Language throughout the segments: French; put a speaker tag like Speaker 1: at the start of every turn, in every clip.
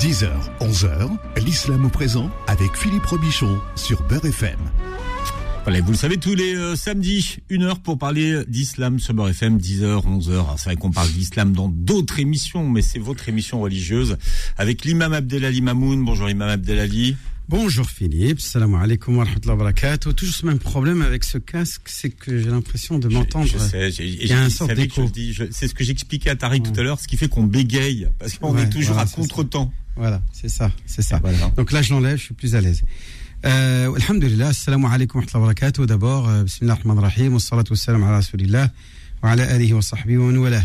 Speaker 1: 10h, 11h, l'islam au présent avec Philippe Robichon sur Beurre FM.
Speaker 2: Voilà, vous le savez, tous les euh, samedis, une heure pour parler d'islam sur Beurre FM, 10h, 11h. C'est vrai qu'on parle d'islam dans d'autres émissions, mais c'est votre émission religieuse avec l'imam Abdelali Mamoun. Bonjour imam Abdelali.
Speaker 3: Bonjour Philippe, salam alaikum wa rahmatullahi wa barakatuh. Toujours ce même problème avec ce casque, c'est que j'ai l'impression de m'entendre.
Speaker 2: Il y a un sort d'écho. C'est ce que j'expliquais à Tariq tout à l'heure, ce qui fait qu'on bégaye, parce qu'on est toujours à contre-temps.
Speaker 3: Voilà, c'est ça, c'est ça. Donc là, je l'enlève, je suis plus à l'aise. Euh, alhamdulillah, assalamu alaikum wa rahmatullahi wa barakatuh. D'abord, euh, bismillah ar-Rahman ar-Rahim, wa salatu wa salam ala rasulillah, wa ala alihi wa sahbihi wa.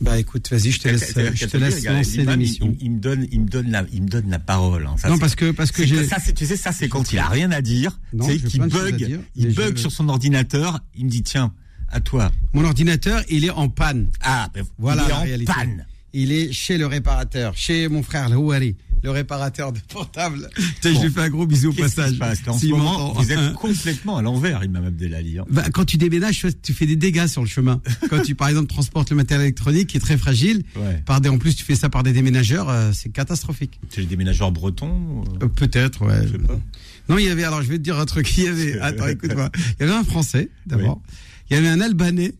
Speaker 3: Bah écoute, vas-y, je te laisse, je te laisse lancer l'émission.
Speaker 2: Il, me donne, il me donne la, il me donne la parole. Hein.
Speaker 3: Ça, non parce que parce que j'ai.
Speaker 2: Ça, tu sais, ça c'est quand il a rien à dire, c'est qu'il bug, il bug sur son ordinateur. Il me dit tiens, à toi.
Speaker 3: Mon ordinateur, il est en panne.
Speaker 2: Ah, ben, voilà il est en réalité. panne.
Speaker 3: Il est chez le réparateur, chez mon frère Houari le réparateur de portable. je lui fais un gros bisou au passage.
Speaker 2: En ce moment, vous êtes complètement à l'envers, Imam Abdelali. Hein.
Speaker 3: Bah, quand tu déménages, tu fais des dégâts sur le chemin. quand tu, par exemple, transportes le matériel électronique qui est très fragile, par des, en plus, tu fais ça par des déménageurs, euh, c'est catastrophique.
Speaker 2: C'est les déménageurs bretons
Speaker 3: euh, Peut-être, ouais. Non, il y avait, alors je vais te dire un truc, il y avait, attends, écoute-moi. Il y avait un Français, d'abord. Il y avait un Albanais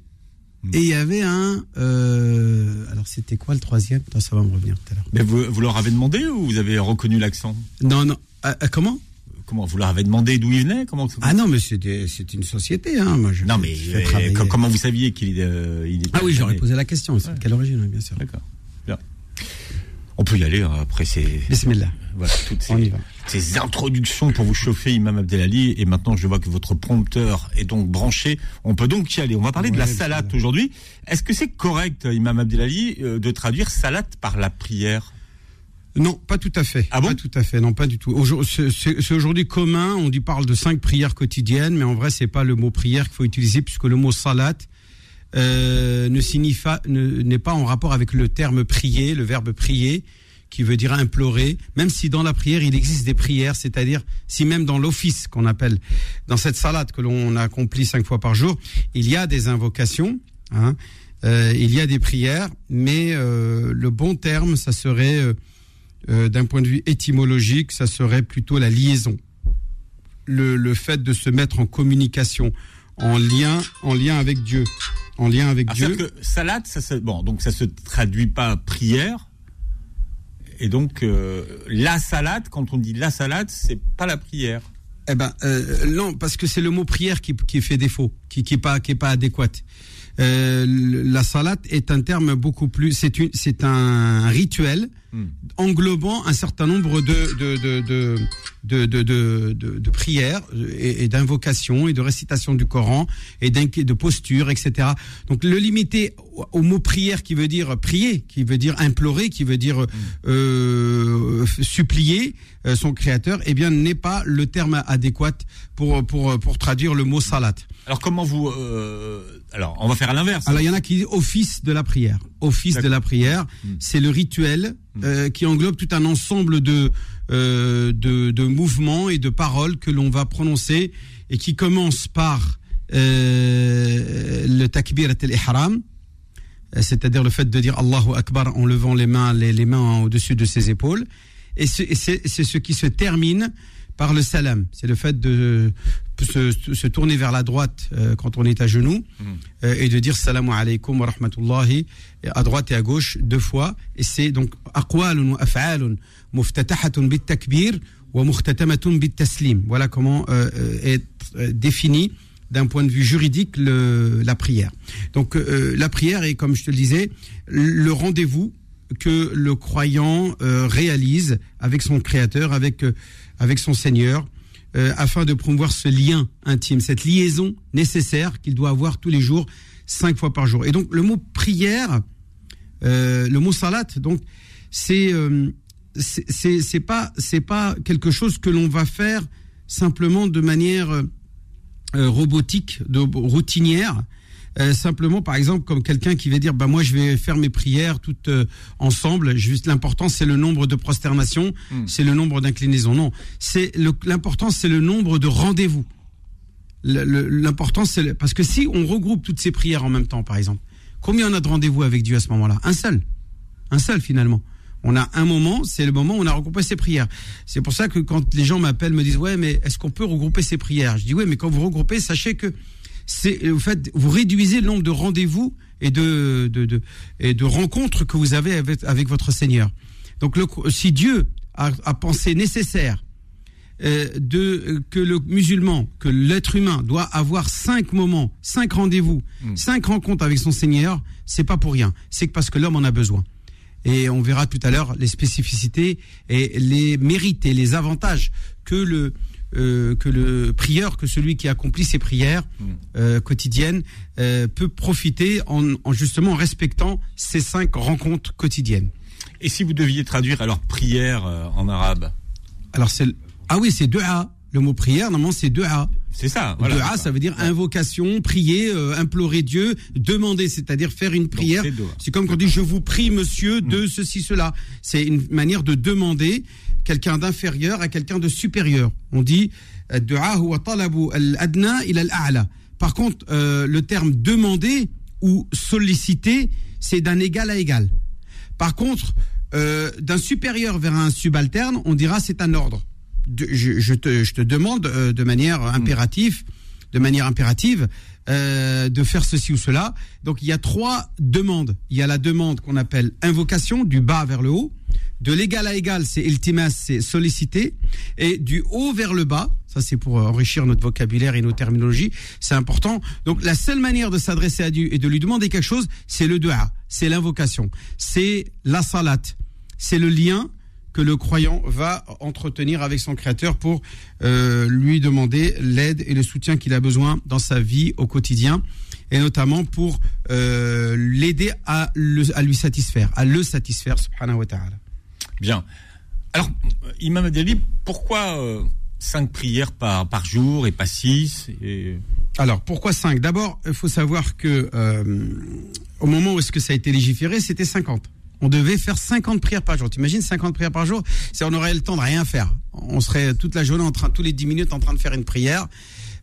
Speaker 3: et il y avait un. Euh, alors, c'était quoi le troisième? Ça va me revenir tout à l'heure.
Speaker 2: Mais vous, vous, leur avez demandé ou vous avez reconnu l'accent?
Speaker 3: Non, non. Ah, ah, comment?
Speaker 2: Comment Vous leur avez demandé d'où il venait comment,
Speaker 3: Ah non, mais c'est une société. Hein. Moi, je
Speaker 2: non, mais euh, comment vous saviez qu'il euh, il
Speaker 3: Ah oui, j'aurais posé la question. C'est de quelle origine, bien sûr.
Speaker 2: D'accord. On peut y aller hein, après ces.
Speaker 3: Bismillah.
Speaker 2: Voilà, toutes ces, ces, introductions pour vous chauffer, Imam Abdelali. Et maintenant, je vois que votre prompteur est donc branché. On peut donc y aller. On va parler de la salade aujourd'hui. Est-ce que c'est correct, Imam Abdelali, euh, de traduire salade par la prière?
Speaker 3: Non, pas tout à fait.
Speaker 2: Ah bon?
Speaker 3: Pas tout à fait, non, pas du tout. C'est aujourd'hui commun, on dit parle de cinq prières quotidiennes, mais en vrai, c'est pas le mot prière qu'il faut utiliser, puisque le mot salat euh, ne signifie n'est pas en rapport avec le terme prier, le verbe prier, qui veut dire implorer, même si dans la prière il existe des prières, c'est-à-dire si même dans l'office qu'on appelle, dans cette salade que l'on accomplit cinq fois par jour, il y a des invocations, hein, euh, il y a des prières, mais euh, le bon terme, ça serait, d'un point de vue étymologique, ça serait plutôt la liaison, le, le fait de se mettre en communication, en lien, en lien avec Dieu, en lien avec ah, Dieu.
Speaker 2: Que salade, ça se, bon, donc ça se traduit pas prière, et donc, euh, la salade, quand on dit la salade, c'est pas la prière.
Speaker 3: Eh ben, euh, non, parce que c'est le mot prière qui, qui fait défaut, qui, qui est pas, qui est pas adéquate. Euh, la salade est un terme beaucoup plus, c'est une, c'est un rituel. Englobant un certain nombre de de de de de, prières et, d'invocations et de récitation du Coran et de postures, etc. Donc le limiter au mot prière qui veut dire prier, qui veut dire implorer, qui veut dire hmm. euh, supplier euh, son créateur, eh bien n'est pas le terme adéquat pour pour pour traduire le mot salat.
Speaker 2: Alors comment vous euh, alors on va faire à l'inverse.
Speaker 3: Alors il y en a qui disent office de la prière. Office de la prière, hmm. c'est le rituel hmm. euh, qui englobe tout un ensemble de, euh, de de mouvements et de paroles que l'on va prononcer et qui commence par euh, le takbir al-ihram, c'est-à-dire le fait de dire Allahu Akbar en levant les mains les, les mains au-dessus de ses épaules et c'est ce qui se termine par le salam. C'est le fait de se, se, tourner vers la droite euh, quand on est à genoux mm. euh, et de dire salam alaykum wa rahmatullahi à droite et à gauche deux fois. Et c'est donc aqwalun wa af'alun muftatahatun bit takbir wa muhtatamatun bit taslim. Voilà comment euh, est défini d'un point de vue juridique le, la prière. Donc la prière est, comme je te le disais, le rendez-vous que le croyant réalise avec son créateur, avec avec son Seigneur, euh, afin de promouvoir ce lien intime, cette liaison nécessaire qu'il doit avoir tous les jours, cinq fois par jour. Et donc le mot prière, euh, le mot salat, donc c'est euh, c'est pas c'est pas quelque chose que l'on va faire simplement de manière euh, robotique, de routinière. Euh, simplement, par exemple, comme quelqu'un qui va dire, bah moi je vais faire mes prières toutes euh, ensemble. Juste l'important c'est le nombre de prosternations, hmm. c'est le nombre d'inclinaisons. Non, c'est l'important c'est le nombre de rendez-vous. L'important c'est parce que si on regroupe toutes ces prières en même temps, par exemple, combien on a de rendez-vous avec Dieu à ce moment-là? Un seul, un seul finalement. On a un moment, c'est le moment où on a regroupé ses prières. C'est pour ça que quand les gens m'appellent, me disent ouais, mais est-ce qu'on peut regrouper ses prières? Je dis ouais, mais quand vous regroupez, sachez que c'est en fait vous réduisez le nombre de rendez-vous et de, de, et de rencontres que vous avez avec, avec votre Seigneur. Donc le, si Dieu a, a pensé nécessaire euh, de que le musulman, que l'être humain doit avoir cinq moments, cinq rendez-vous, mm. cinq rencontres avec son Seigneur, c'est pas pour rien. C'est parce que l'homme en a besoin. Et on verra tout à l'heure les spécificités et les mérites et les avantages que le euh, que le prieur, que celui qui accomplit ses prières mm. euh, quotidiennes euh, peut profiter en, en, justement en respectant ces cinq rencontres quotidiennes.
Speaker 2: Et si vous deviez traduire alors prière en arabe
Speaker 3: Alors c'est ah oui, c'est A. Le mot prière, normalement, c'est A.
Speaker 2: C'est ça.
Speaker 3: Voilà, A, ça veut dire invocation, prier, euh, implorer Dieu, demander, c'est-à-dire faire une prière. C'est comme quand on dit je vous prie, monsieur, de mm. ceci, cela. C'est une manière de demander quelqu'un d'inférieur à quelqu'un de supérieur. On dit par contre, euh, le terme demander ou solliciter, c'est d'un égal à égal. Par contre, euh, d'un supérieur vers un subalterne, on dira c'est un ordre je, te, je, te, demande euh, de manière impérative, de manière impérative, euh, de faire ceci ou cela. Donc il y a trois demandes. Il y a la demande qu'on appelle invocation, du bas vers le haut. De l'égal à égal, c'est ultimas, c'est solliciter. Et du haut vers le bas, ça c'est pour enrichir notre vocabulaire et nos terminologies, c'est important. Donc la seule manière de s'adresser à Dieu et de lui demander quelque chose, c'est le dua, c'est l'invocation, c'est la salat, c'est le lien que le croyant va entretenir avec son Créateur pour euh, lui demander l'aide et le soutien qu'il a besoin dans sa vie au quotidien, et notamment pour euh, l'aider à, à lui satisfaire, à le satisfaire, subhanahu wa ta'ala.
Speaker 2: Bien. Alors, Imam Adeli, pourquoi euh, cinq prières par, par jour et pas six et...
Speaker 3: Alors, pourquoi cinq? D'abord, il faut savoir que au moment où est-ce que ça a été légiféré, c'était 50 on devait faire 50 prières par jour. T'imagines 50 prières par jour? C'est on aurait le temps de rien faire. On serait toute la journée en train, tous les 10 minutes en train de faire une prière.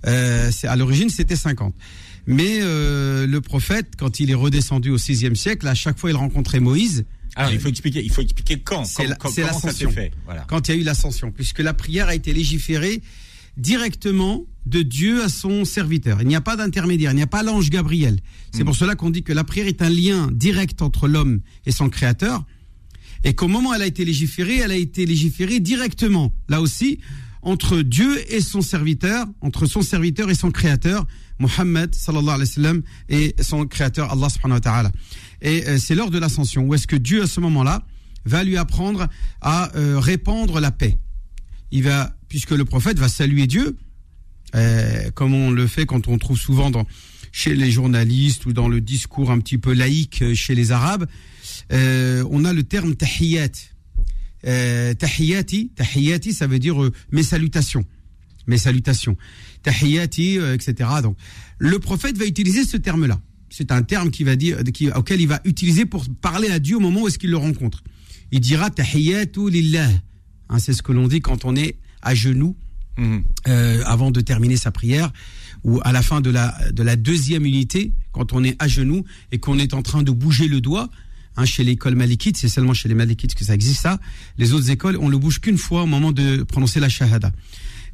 Speaker 3: Euh, à l'origine, c'était 50. Mais euh, le prophète, quand il est redescendu au sixième siècle, à chaque fois il rencontrait Moïse.
Speaker 2: Alors il faut expliquer, il faut expliquer quand. C'est l'ascension.
Speaker 3: Voilà. Quand il y a eu l'ascension, puisque la prière a été légiférée directement de Dieu à son serviteur. Il n'y a pas d'intermédiaire, il n'y a pas l'ange Gabriel. C'est mm. pour cela qu'on dit que la prière est un lien direct entre l'homme et son créateur. Et qu'au moment où elle a été légiférée, elle a été légiférée directement, là aussi, entre Dieu et son serviteur, entre son serviteur et son créateur, Mohammed sallallahu alayhi wa sallam, et son créateur, Allah subhanahu wa ta'ala. Et euh, c'est lors de l'ascension où est-ce que Dieu, à ce moment-là, va lui apprendre à euh, répandre la paix. Il va, puisque le prophète va saluer Dieu, euh, comme on le fait quand on trouve souvent chez les journalistes ou dans le discours un petit peu laïque euh, chez les Arabes, euh, on a le terme tahiyyat. Euh, tahiyyati, tahiyyati, ça veut dire mes salutations, mes salutations. Tahiyyati, etc. Donc, le prophète va utiliser ce terme-là. C'est un terme qui va dire, auquel il va utiliser pour parler à Dieu au moment où est-ce qu'il le rencontre. Il dira tahiyyatu lillah. Hein, c'est ce que l'on dit quand on est à genoux Mhm. Euh, avant de terminer sa prière, ou à la fin de la, de la deuxième unité, quand on est à genoux et qu'on est en train de bouger le doigt, hein, chez l'école malikite, c'est seulement chez les malikites que ça existe ça. Les autres écoles, on le bouge qu'une fois au moment de prononcer la shahada.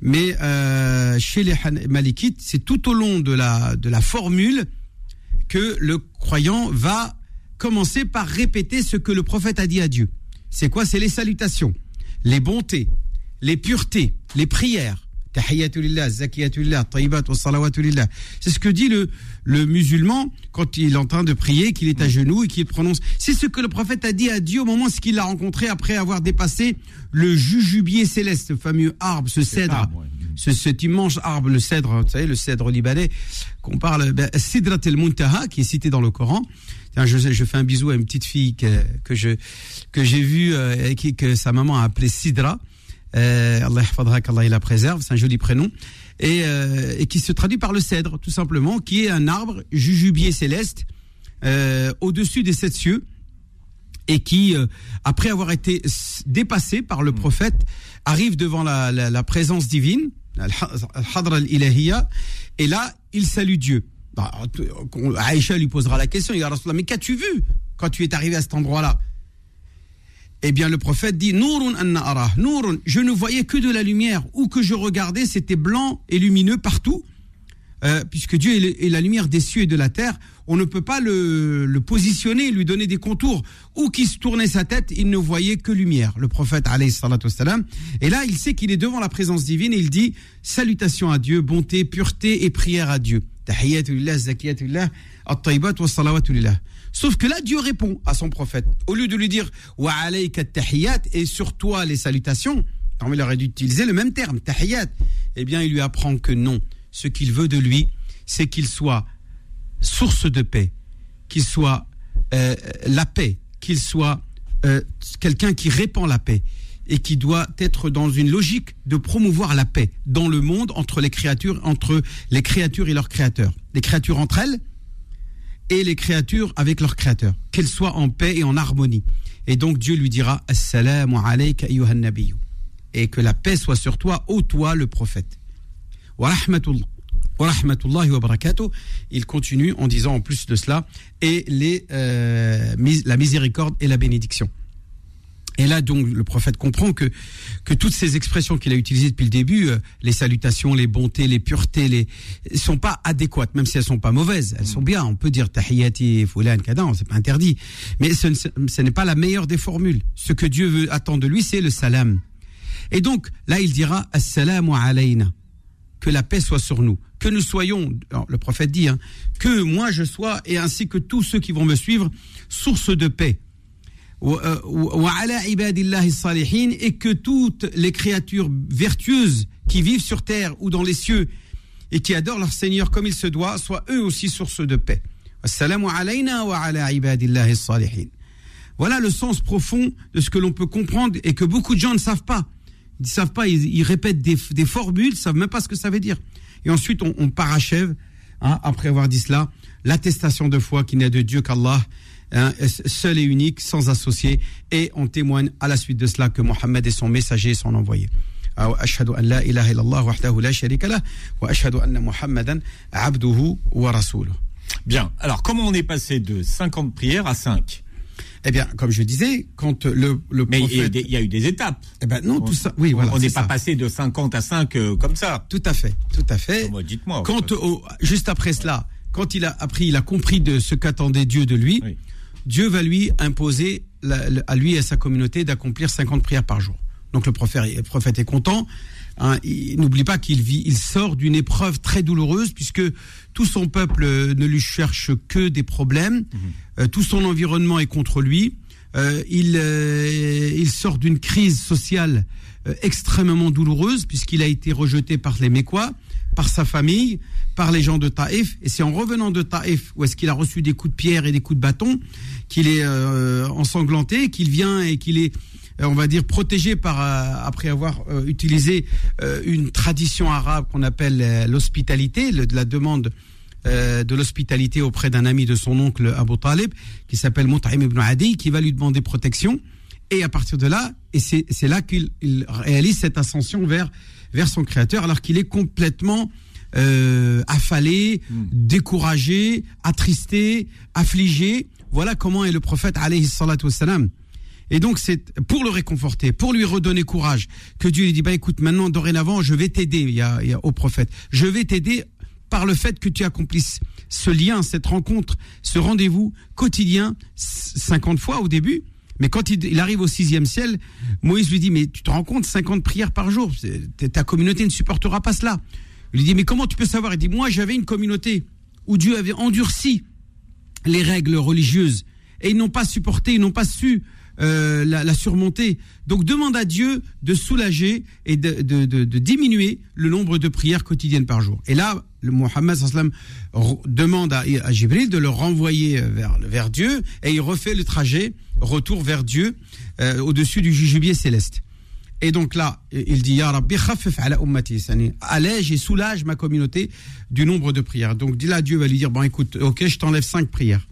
Speaker 3: Mais euh, chez les malikites, c'est tout au long de la, de la formule que le croyant va commencer par répéter ce que le prophète a dit à Dieu. C'est quoi? C'est les salutations, les bontés, les puretés, les prières. C'est ce que dit le, le musulman quand il est en train de prier, qu'il est à genoux et qu'il prononce. C'est ce que le prophète a dit à Dieu au moment où il l'a rencontré après avoir dépassé le jujubier céleste, le fameux arbre, ce cèdre. Ce, cet immense arbre, le cèdre, vous savez, le cèdre libanais, qu'on parle, ben, Sidrat el-Muntaha, qui est cité dans le Coran. Je, je, fais un bisou à une petite fille que, que je que j'ai vue euh, et qui, que sa maman a appelée Sidra. Euh, Allah qu'Allah il la préserve, c'est un joli prénom, et, euh, et, qui se traduit par le cèdre, tout simplement, qui est un arbre jujubier céleste euh, au-dessus des sept cieux, et qui, euh, après avoir été dépassé par le prophète, arrive devant la, la, la présence divine, et là, il salue Dieu. Bah, Aïcha lui posera la question, il dit, mais qu'as-tu vu quand tu es arrivé à cet endroit-là? Eh bien, le prophète dit Nourun anna Nourun, je ne voyais que de la lumière. Où que je regardais, c'était blanc et lumineux partout. Euh, puisque Dieu est la lumière des cieux et de la terre, on ne peut pas le, positionner, lui donner des contours. Où qu'il se tournait sa tête, il ne voyait que lumière. Le prophète, salam. Et là, il sait qu'il est devant la présence divine et il dit Salutations à Dieu, bonté, pureté et prière à Dieu. Sauf que là, Dieu répond à son prophète. Au lieu de lui dire Wa et sur toi les salutations, il aurait dû utiliser le même terme, tahiyat. Eh bien, il lui apprend que non. Ce qu'il veut de lui, c'est qu'il soit source de paix, qu'il soit euh, la paix, qu'il soit euh, quelqu'un qui répand la paix et qui doit être dans une logique de promouvoir la paix dans le monde entre les créatures, entre les créatures et leurs créateurs, les créatures entre elles et les créatures avec leurs créateurs, qu'elles soient en paix et en harmonie. Et donc Dieu lui dira Assalamu alayka et que la paix soit sur toi, ô toi le prophète. Wa barakatuh. Il continue en disant en plus de cela et euh, la miséricorde et la bénédiction. Et là, donc, le prophète comprend que, que toutes ces expressions qu'il a utilisées depuis le début, euh, les salutations, les bontés, les puretés, les, sont pas adéquates, même si elles sont pas mauvaises. Elles sont bien. On peut dire tahiyati, fulan, kadan, c'est pas interdit. Mais ce, ce n'est pas la meilleure des formules. Ce que Dieu veut, attend de lui, c'est le salam. Et donc, là, il dira, assalamu alayna. Que la paix soit sur nous. Que nous soyons, le prophète dit, hein, que moi je sois, et ainsi que tous ceux qui vont me suivre, source de paix et que toutes les créatures vertueuses qui vivent sur terre ou dans les cieux et qui adorent leur Seigneur comme il se doit soient eux aussi source de paix. Voilà le sens profond de ce que l'on peut comprendre et que beaucoup de gens ne savent pas. Ils ne savent pas, ils, répètent des, formules, ils ne savent même pas ce que ça veut dire. Et ensuite, on, parachève, hein, après avoir dit cela, l'attestation de foi qui n'est de Dieu qu'Allah Hein, seul et unique, sans associé, et on témoigne à la suite de cela que Mohammed est son messager et son envoyé.
Speaker 2: Bien. Alors, comment on est passé de 50 prières à 5
Speaker 3: eh bien, comme je disais, quand le, le
Speaker 2: Mais il y, a eu des étapes.
Speaker 3: Eh ben non, tout ça. Oui, voilà.
Speaker 2: On n'est pas passé de 50 à 5 euh, comme ça.
Speaker 3: Tout à fait, tout à fait.
Speaker 2: Dites-moi.
Speaker 3: Quand juste après cela, quand il a appris, il a compris de ce qu'attendait Dieu de lui. Oui. Dieu va lui imposer à lui et à sa communauté d'accomplir 50 prières par jour. Donc le prophète, le prophète est content. Hein, n'oublie pas qu'il vit, il sort d'une épreuve très douloureuse puisque tout son peuple ne lui cherche que des problèmes, mhm. euh, tout son environnement est contre lui. Euh, il, euh, il sort d'une crise sociale extrêmement douloureuse puisqu'il a été rejeté par les Mécois par sa famille, par les gens de Taïf. Et c'est en revenant de Taïf, où est-ce qu'il a reçu des coups de pierre et des coups de bâton, qu'il est euh, ensanglanté, qu'il vient et qu'il est, euh, on va dire, protégé par, euh, après avoir utilisé une tradition arabe qu'on appelle l'hospitalité, la demande de l'hospitalité auprès d'un ami de son oncle Abu Talib, qui s'appelle Mut'im ibn Adi, qui va lui demander protection. Et à partir de là, et c'est là qu'il réalise cette ascension vers vers son créateur alors qu'il est complètement euh, affalé, hmm. découragé, attristé, affligé. Voilà comment est le prophète alayhi salatu wassalam. Et donc c'est pour le réconforter, pour lui redonner courage, que Dieu lui dit bah écoute maintenant dorénavant je vais t'aider, il y a, il y a au prophète, je vais t'aider par le fait que tu accomplisses ce lien, cette rencontre, ce rendez-vous quotidien 50 fois au début, mais quand il, arrive au sixième ciel, Moïse lui dit, mais tu te rends compte, 50 prières par jour, ta communauté ne supportera pas cela. Il lui dit, mais comment tu peux savoir? Il dit, moi j'avais une communauté où Dieu avait endurci les règles religieuses et ils n'ont pas supporté, ils n'ont pas su euh, la, surmonter. Donc demande à Dieu de soulager et de, diminuer le nombre de prières quotidiennes par jour. Et là, le Mohammed demande à, à Jibril de le renvoyer vers Dieu et il refait le trajet retour vers Dieu euh, au-dessus du jujubier céleste. Et donc là, il dit Ya Rabbi, ala ummati, allège et soulage ma communauté du nombre de prières? Donc là, Dieu va lui dire Bon, écoute, ok, je t'enlève 5 prières.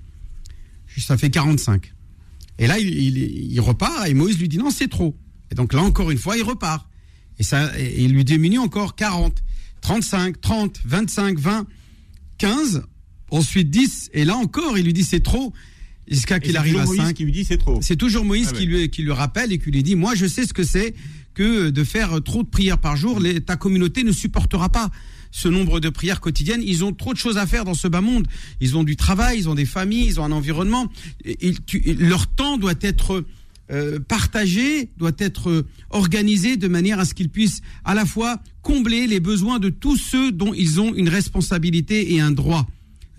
Speaker 3: Ça fait 45. Et là, il, repart et Moïse lui dit Non, c'est trop. Et donc là, encore une fois, il repart. Et, ça, et il lui diminue encore 40, 35, 30, 25, 20, 15, ensuite 10. Et là encore, il lui dit C'est trop. Jusqu'à qu'il arrive à 5.
Speaker 2: qui lui dit c'est trop.
Speaker 3: C'est toujours Moïse ah qui, lui, qui le rappelle et qui lui dit Moi, je sais ce que c'est que de faire trop de prières par jour. Les, ta communauté ne supportera pas ce nombre de prières quotidiennes. Ils ont trop de choses à faire dans ce bas monde. Ils ont du travail, ils ont des familles, ils ont un environnement. leur temps doit être euh, partagé, doit être organisé de manière à ce qu'ils puissent à la fois combler les besoins de tous ceux dont ils ont une responsabilité et un droit.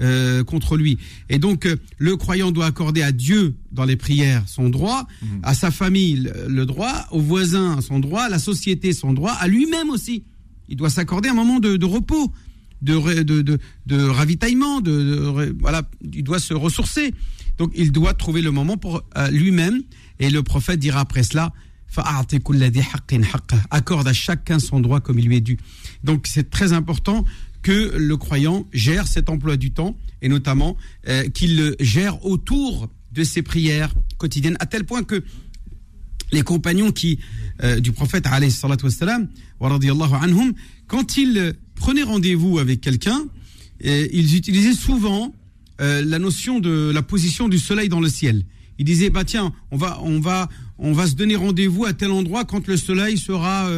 Speaker 3: Euh, contre lui. Et donc, euh, le croyant doit accorder à Dieu dans les prières son droit, mhm. à sa famille le, droit, aux voisins son droit, à la société son droit, à lui-même aussi. Il doit s'accorder un moment de, repos, de, de, de, ravitaillement, de, voilà, il doit se ressourcer. Donc, il doit trouver le moment pour euh, lui-même. Et le prophète dira après cela, accorde à chacun son droit comme il lui est dû. Donc, c'est très important que le croyant gère cet emploi du temps et notamment euh, qu'il le gère autour de ses prières quotidiennes, à tel point que les compagnons qui, euh, du prophète, anhum, quand ils prenaient rendez-vous avec quelqu'un, euh, ils utilisaient souvent la notion de la position du soleil dans le ciel. Ils disaient, bah tiens, on va, on va, on va se donner rendez-vous à tel endroit quand le soleil sera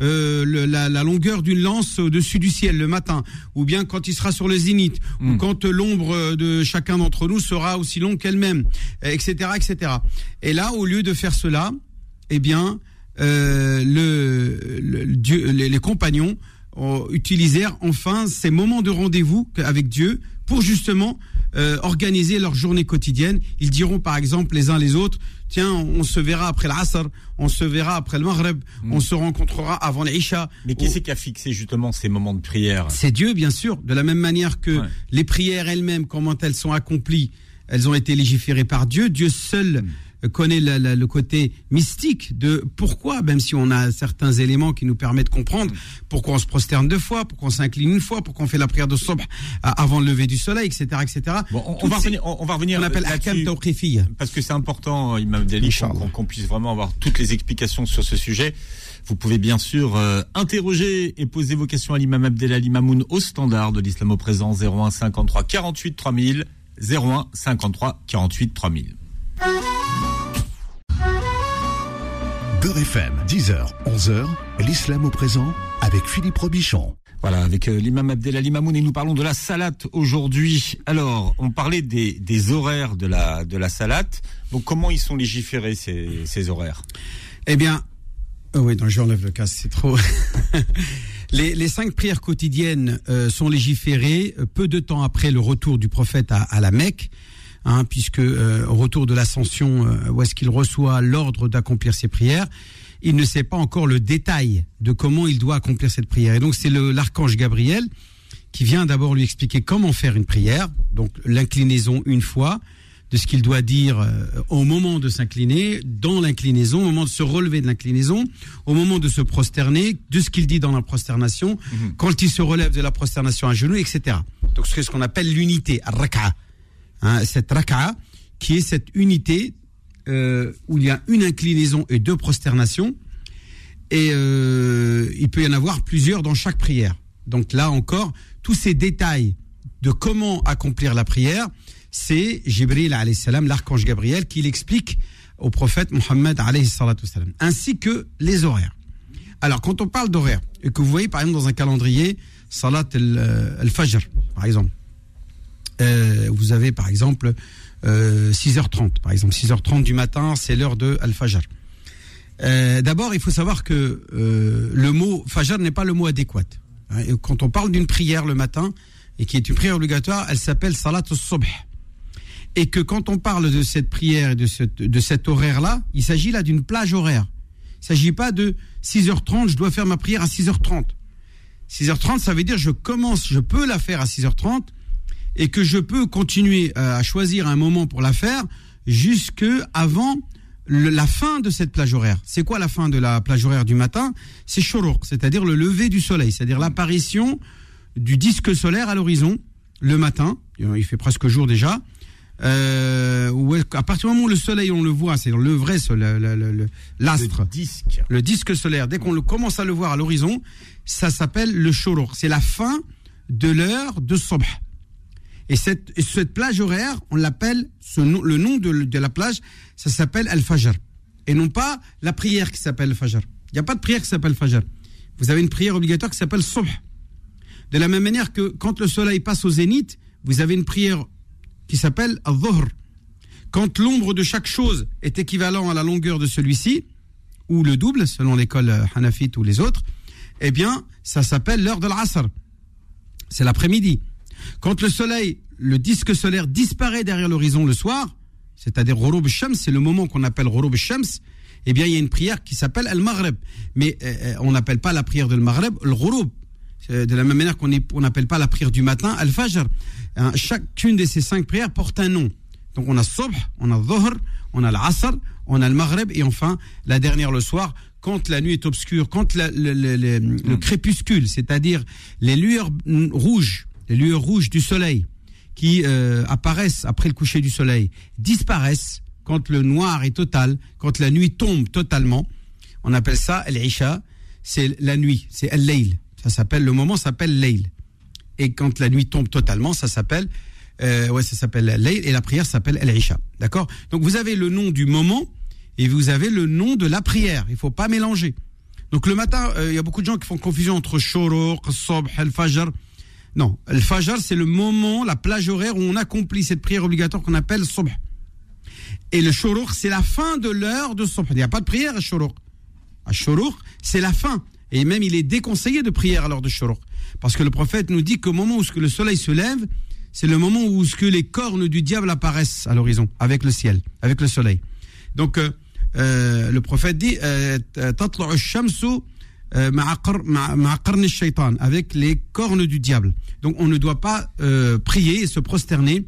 Speaker 3: euh, la, longueur d'une lance au-dessus du ciel le matin, ou bien quand il sera sur le zénith, ou hmm. quand l'ombre de chacun d'entre nous sera aussi longue qu'elle-même, etc., etc. Et là, au lieu de faire cela, eh bien, euh, le, Dieu, les, compagnons utilisèrent enfin ces moments de rendez-vous avec Dieu pour justement euh, organiser leur journée quotidienne. Ils diront par exemple les uns les autres, tiens, on se verra après l'Asr, on se verra après le Maghreb, hmm. on se rencontrera avant l'Isha.
Speaker 2: Mais qui c'est qui a fixé justement ces moments de prière?
Speaker 3: C'est Dieu, bien sûr. De la même manière que les prières elles-mêmes, comment elles sont accomplies, elles ont été légiférées par Dieu. Dieu seul. Hmm connaît le côté mystique de pourquoi, même si on a certains éléments qui nous permettent de comprendre pourquoi on se prosterne deux fois, pourquoi on s'incline une fois, pourquoi on fait la prière de Sobh avant le lever du soleil, etc., etc.
Speaker 2: on, va revenir, on, va revenir.
Speaker 3: On appelle
Speaker 2: Parce que c'est important, Imam Dali, qu'on puisse vraiment avoir toutes les explications sur ce sujet. Vous pouvez bien sûr euh, interroger et poser vos questions à l'imam Abdelali Mamoun au standard de l'islam au présent 01 53 48 3000 01 53 48 3000.
Speaker 1: Beurre FM, 10h, 11h, l'islam au présent avec Philippe Robichon.
Speaker 2: Voilà, avec euh, l'imam Abdelali Mamoun et nous parlons de la salate aujourd'hui. Alors, on parlait des, des, horaires de la, de la salate. Donc, comment ils sont légiférés, ces, ces horaires?
Speaker 3: Eh bien, oh oui, donc j'enlève le casque, c'est trop. les, les, cinq prières quotidiennes euh, sont légiférées peu de temps après le retour du prophète à, à la Mecque. Hein, puisque euh, au retour de l'ascension, euh, où est-ce qu'il reçoit l'ordre d'accomplir ses prières, il ne sait pas encore le détail de comment il doit accomplir cette prière. Et donc c'est l'archange Gabriel qui vient d'abord lui expliquer comment faire une prière, donc l'inclinaison une fois, de ce qu'il doit dire euh, au moment de s'incliner, dans l'inclinaison, au moment de se relever de l'inclinaison, au moment de se prosterner, de ce qu'il dit dans la prosternation, mhm. quand il se relève de la prosternation à genoux, etc. Donc c'est ce qu'on appelle l'unité, raka. Hein, cette raka'a, qui est cette unité euh, où il y a une inclinaison et deux prosternations. Et euh, il peut y en avoir plusieurs dans chaque prière. Donc là encore, tous ces détails de comment accomplir la prière, c'est Jibril l'archange Gabriel, qui l'explique au prophète Mohammed ainsi que les horaires. Alors quand on parle d'horaires, et que vous voyez par exemple dans un calendrier, Salat al-Fajr, par exemple, euh, vous avez par exemple 6h30, euh, par exemple 6h30 du matin, c'est l'heure de Al-Fajr. Euh, d'abord, il faut savoir que le mot Fajr n'est pas le mot adéquat. Hein. quand on parle d'une prière le matin, et qui est une prière obligatoire, elle s'appelle Salat al-Subh. Et que quand on parle de cette prière et de, de cet horaire-là, il s'agit là d'une plage horaire. Il ne s'agit pas de 6h30, je dois faire ma prière à 6h30. 6h30, ça veut dire je commence, je peux la faire à 6h30, et que je peux continuer euh, à choisir un moment pour la faire jusque avant la fin de cette plage horaire. C'est quoi la fin de la plage horaire du matin? C'est shorouk, c'est-à-dire le lever du soleil, c'est-à-dire l'apparition du disque solaire à l'horizon le matin. Il fait presque jour déjà. Euh, à partir du moment où le soleil, on le voit, c'est le vrai soleil, l'astre,
Speaker 2: le, disque.
Speaker 3: le disque solaire. Dès qu'on commence à le voir à l'horizon, ça s'appelle le shorouk. C'est la fin de l'heure de Sobh. Et cette, plage horaire, on l'appelle, le nom de, la plage, ça s'appelle Al-Fajr. Et non pas la prière qui s'appelle Al-Fajr. Il n'y a pas de prière qui s'appelle Fajr. Vous avez une prière obligatoire qui s'appelle Subh. De la même manière que quand le soleil passe au zénith, vous avez une prière qui s'appelle Al-Dhuhr. Quand l'ombre de chaque chose est équivalent à la longueur de celui-ci, ou le double, selon l'école Hanafite ou les autres, eh bien, ça s'appelle l'heure de l'Asr. C'est l'après-midi. Quand le soleil, le disque solaire disparaît derrière l'horizon le soir, c'est-à-dire Ghurub Shams, c'est le moment qu'on appelle Ghurub Shams, eh bien, il y a une prière qui s'appelle Al-Maghreb. Mais euh, euh, on n'appelle pas la prière de Maghreb le Ghurub. De la même manière qu'on n'appelle pas la prière du matin Al-Fajr. Hein, chacune de ces cinq prières porte un nom. Donc on a Subh, on a Dhuhr, on a l'Asr, on a le Maghreb et enfin la dernière le soir quand la nuit est obscure, quand le, hmm. crépuscule, c'est-à-dire les lueurs rouges, les lueurs rouges du soleil qui euh, apparaissent après le coucher du soleil, disparaissent quand le noir est total, quand la nuit tombe totalement. On appelle ça l'Isha, c'est la nuit, c'est al-Layl. Ça s'appelle le moment s'appelle Layl. Et quand la nuit tombe totalement, ça s'appelle euh, ouais, ça s'appelle Layl et la prière s'appelle al-Isha. D'accord? Donc vous avez le nom du moment et vous avez le nom de la prière. Il faut pas mélanger. Donc le matin, euh, il y a beaucoup de gens qui font confusion entre Shuruq, Sobh, Al-Fajr. Non, Al-Fajr, c'est le moment, la plage horaire où on accomplit cette prière obligatoire qu'on appelle Sobh. Et le Shuruq, c'est la fin de l'heure de Sobh. Il n'y a pas de prière à Shuruq. À Shuruq, c'est la fin. Et même, il est déconseillé de prière à l'heure de Shuruq. Parce que le prophète nous dit qu'au moment où le soleil se lève, c'est le moment où ce que les cornes du diable apparaissent à l'horizon, avec le ciel, avec le soleil. Donc, euh, euh, le prophète dit euh, avec les cornes du diable. Donc on ne doit pas prier et se prosterner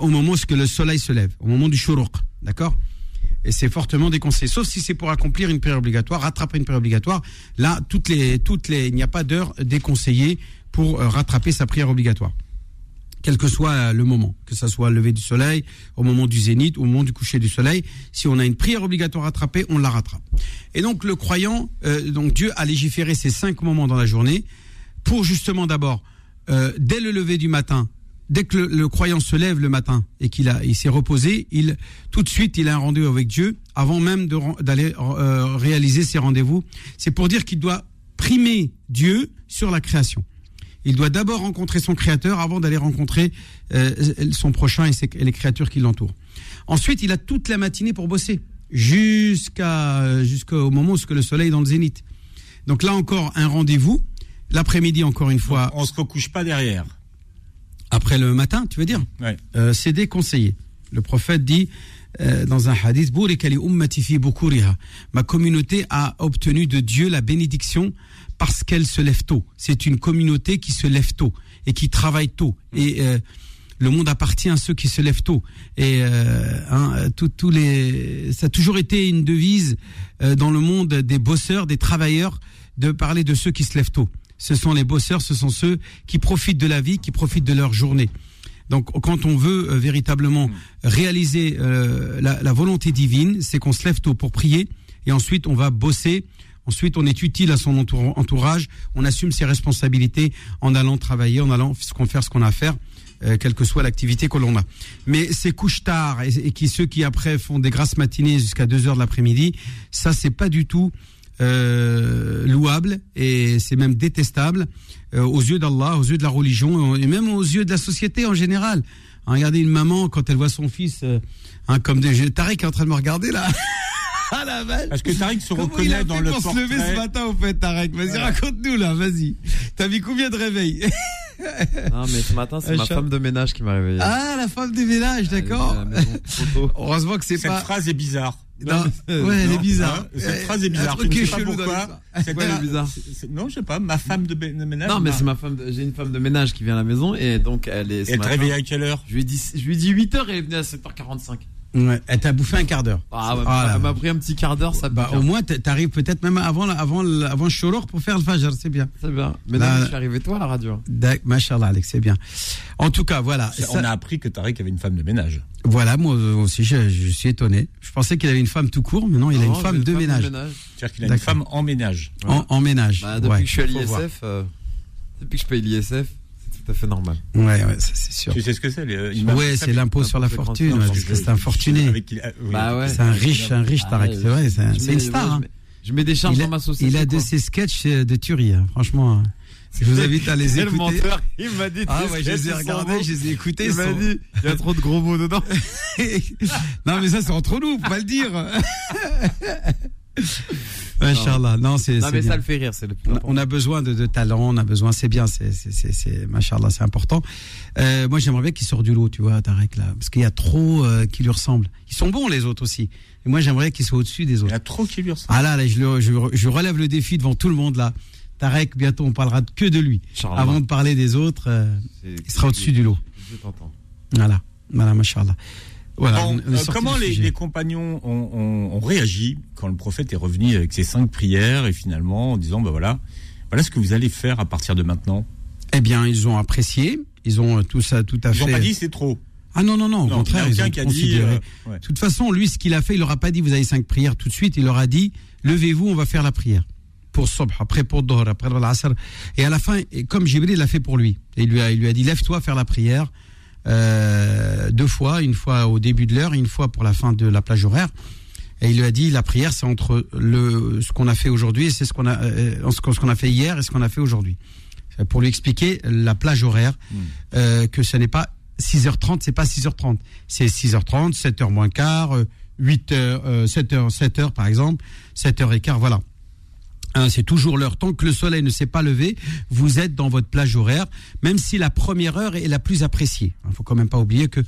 Speaker 3: au moment où le soleil se lève, au moment du shuruq. D'accord? Et c'est fortement déconseillé. Sauf si c'est pour accomplir une prière obligatoire, rattraper une prière obligatoire. Là, toutes les, toutes les, il n'y a pas d'heure déconseillée pour rattraper sa prière obligatoire quel que soit le moment, que ce soit le lever du soleil, au moment du zénith, au moment du coucher du soleil. Si on a une prière obligatoire à rattraper, on la rattrape. Et donc le croyant, euh, donc Dieu a légiféré ces cinq moments dans la journée pour justement d'abord, euh, dès le lever du matin, dès que le, croyant se lève le matin et qu'il a, il s'est reposé, il tout de suite il a un rendez-vous avec Dieu avant même d'aller euh, réaliser ses rendez-vous. C'est pour dire qu'il doit primer Dieu sur la création il doit d'abord rencontrer son créateur avant d'aller rencontrer euh, son prochain et, les créatures qui l'entourent. Ensuite, il a toute la matinée pour bosser jusqu'à jusqu'au moment où le soleil est dans le zénith. Donc là encore un rendez-vous. L'après-midi encore une fois.
Speaker 2: On se recouche pas derrière.
Speaker 3: Après le matin, tu veux dire
Speaker 2: ouais.
Speaker 3: euh, C'est déconseillé. Le prophète dit euh, dans un hadith Ma communauté a obtenu de Dieu la bénédiction parce qu'elle se lève tôt. C'est une communauté qui se lève tôt et qui travaille tôt. Et euh, le monde appartient à ceux qui se lèvent tôt. Et euh, hein, les, ça a toujours été une devise euh, dans le monde des bosseurs, des travailleurs, de parler de ceux qui se lèvent tôt. Ce sont les bosseurs, ce sont ceux qui profitent de la vie, qui profitent de leur journée. Donc, quand on veut véritablement réaliser la, volonté divine, c'est qu'on se lève tôt pour prier et ensuite on va bosser Ensuite, on est utile à son entourage, on assume ses responsabilités en allant travailler, en allant faire ce qu'on a à faire. Euh, quelle que soit l'activité que l'on a. Mais ces couches tard et, ceux qui après font des grasses matinées jusqu'à 2 heures de l'après-midi, ça c'est pas du tout euh, louable et c'est même détestable euh, aux yeux d'Allah, aux yeux de la religion et même aux yeux de la société en général. Regardez une maman quand elle voit son fils, hein, comme des... Tariq est en train de me regarder là.
Speaker 2: Ah la vache Parce que Tarek se reconnaît dans le pour
Speaker 3: se lever ce matin au fait, Tarek Vas-y, raconte-nous là, vas-y. T'as mis combien de réveils
Speaker 4: Non, mais ce matin, c'est ma femme de ménage qui m'a réveillé.
Speaker 3: Ah, la femme de ménage, d'accord. Heureusement que c'est pas.
Speaker 2: Cette phrase est bizarre.
Speaker 3: Non, ouais, elle est bizarre.
Speaker 2: Hein, cette phrase est bizarre.
Speaker 3: Je sais pas pourquoi.
Speaker 2: C'est quoi, bizarre Non, je sais pas. Ma femme de, ménage.
Speaker 4: Non, mais c'est ma femme. J'ai une femme de ménage qui vient à la maison et donc elle est.
Speaker 2: Elle te réveille à quelle heure
Speaker 4: Je lui ai dit, je lui ai dit 8 h et elle est venue à 7h45.
Speaker 3: Ouais, elle t'a bouffé un quart d'heure.
Speaker 4: Ah, elle m'a pris un petit quart d'heure, ça
Speaker 3: bah, Au moins, t'arrives peut-être même avant, avant, avant Shoror pour faire le Fajr, c'est bien.
Speaker 4: C'est bien. Mais là, je suis arrivé toi à la radio.
Speaker 3: Machallah, Alex, c'est bien. En tout cas, voilà.
Speaker 2: On a appris que Tariq avait une femme de ménage.
Speaker 3: Voilà, moi aussi, je, suis étonné. Je pensais qu'il avait une femme tout court, mais non, il a une femme, de, ménage.
Speaker 2: C'est-à-dire qu'il a une femme en ménage.
Speaker 3: En, ménage.
Speaker 4: Bah, depuis que je suis à l'ISF, euh, depuis que je paye l'ISF, tout à fait normal.
Speaker 3: Ouais, ouais, c'est sûr.
Speaker 2: Tu sais ce que c'est
Speaker 3: Ouais, c'est l'impôt sur la fortune, parce que c'est un fortuné. Bah ouais. C'est un riche, un riche Tarek. C'est c'est une star. Hein.
Speaker 4: Je mets des charges dans ma société.
Speaker 3: Il a de ses sketchs de tuerie, hein, franchement. Je vous invite à les écouter.
Speaker 4: menteur, il m'a dit.
Speaker 3: Ah ouais, je les ai regardés, je les ai écoutés.
Speaker 4: Il m'a dit, il y a trop de gros mots dedans.
Speaker 3: non, mais ça, c'est entre nous, faut pas le dire. Machallah. Non, c'est.
Speaker 4: Non, mais ça le fait rire, c'est le plus
Speaker 3: On a besoin de, de talent, on a besoin, c'est bien, c'est, c'est, c'est, c'est important. Euh, moi, j'aimerais bien qu'il sorte du lot, tu vois, Tarek, là. Parce qu'il y a trop euh, qui lui ressemblent. Ils sont bons, les autres aussi. Et moi, j'aimerais qu'il soit au-dessus des autres. Il
Speaker 2: y a trop qui lui ressemblent.
Speaker 3: Ah là, là je, je, je relève le défi devant tout le monde, là. Tarek, bientôt, on parlera que de lui. Avant de parler des autres, euh, il sera au-dessus du lot. Je t'entends. Voilà. Voilà,
Speaker 2: Euh, comment les, compagnons ont, réagi quand le prophète est revenu avec ses cinq prières et finalement en disant ben voilà, voilà ce que vous allez faire à partir de maintenant?
Speaker 3: Eh bien, ils ont apprécié, ils ont tout ça tout à
Speaker 2: fait.
Speaker 3: Ils
Speaker 2: n'ont pas dit c'est trop.
Speaker 3: Ah non non non, au contraire, ils ont considéré. Euh, de toute façon, lui, ce qu'il a fait, il leur a pas dit vous avez cinq prières tout de suite. Il leur a dit levez-vous, on va faire la prière pour Sobh, après pour Dohr, après l'Asr. Et à la fin, comme Jibril l'a fait pour lui, il lui a, il lui a dit lève-toi, faire la prière. Euh, deux fois, une fois au début de l'heure, une fois pour la fin de la plage horaire. Et il lui a dit la prière, c'est entre le ce qu'on a fait aujourd'hui, c'est ce qu'on a euh, ce qu'on a fait hier et ce qu'on a fait aujourd'hui. Pour lui expliquer la plage horaire, hmm. euh, que ce n'est pas 6h30, c'est pas 6h30, c'est 6h30, 7h moins quart, 8h, 7h, 7h par exemple, 7h et quart, voilà. Hein, c'est toujours l'heure. Tant que le soleil ne s'est pas levé, vous êtes dans votre plage horaire, même si la première heure est la plus appréciée. Il faut quand même pas oublier que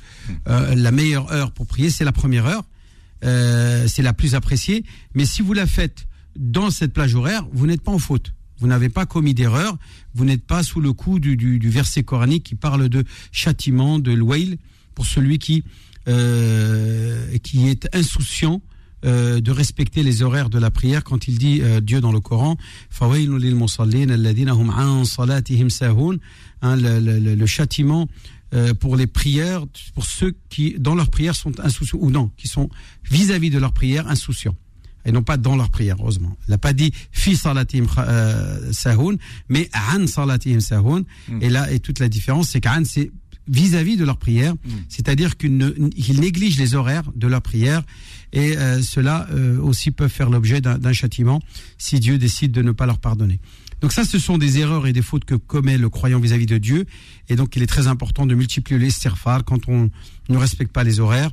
Speaker 3: euh, la meilleure heure pour prier, c'est la première heure. Euh, c'est la plus appréciée. Mais si vous la faites dans cette plage horaire, vous n'êtes pas en faute. Vous n'avez pas commis d'erreur. Vous n'êtes pas sous le coup du, verset coranique qui parle de châtiment, de l'ouail, pour celui qui, euh, qui est insouciant euh, de respecter les horaires de la prière quand il dit euh, Dieu dans le Coran hein, le, le, châtiment euh, pour les prières pour ceux qui dans leurs prières sont insouciants ou non qui sont vis-à-vis de leurs prières insouciants et non pas dans leurs prières, heureusement. Il n'a pas dit fi salatihim sahoun, mais an salatihim sahoun. Hmm. Et là, et toute la différence, c'est qu'an, c'est vis-à-vis de leur prière, mm. c'est-à-dire qu'ils négligent les horaires de leur prière et euh, cela euh, aussi peut faire l'objet d'un châtiment si Dieu décide de ne pas leur pardonner. Donc ça, ce sont des erreurs et des fautes que commet le croyant vis-à-vis de Dieu et donc il est très important de multiplier les serfars quand on ne respecte pas les horaires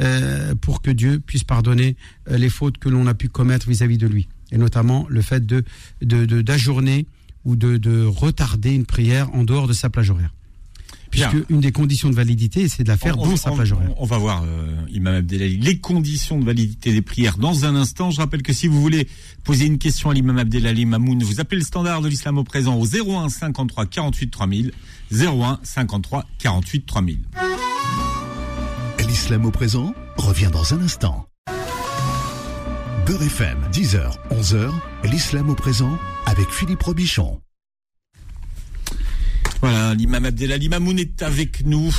Speaker 3: euh, pour que Dieu puisse pardonner les fautes que l'on a pu commettre vis-à-vis de lui et notamment le fait de d'ajourner ou de, de retarder une prière en dehors de sa plage horaire. Puisque une des conditions de validité, c'est de la faire dans sa plage horaire.
Speaker 2: On, va voir, euh, Imam Abdelali, les conditions de validité des prières dans un instant. Je rappelle que si vous voulez poser une question à l'imam Abdelali Mamoun, vous appelez le standard de l'islam au présent au 01 53 48 3000. 01 53 48 3000.
Speaker 1: L'islam au présent revient dans un instant. Beurre FM, 10h, 11h, l'islam au présent avec Philippe Robichon.
Speaker 2: Voilà, l'imam Abdelali Mamoun est avec nous.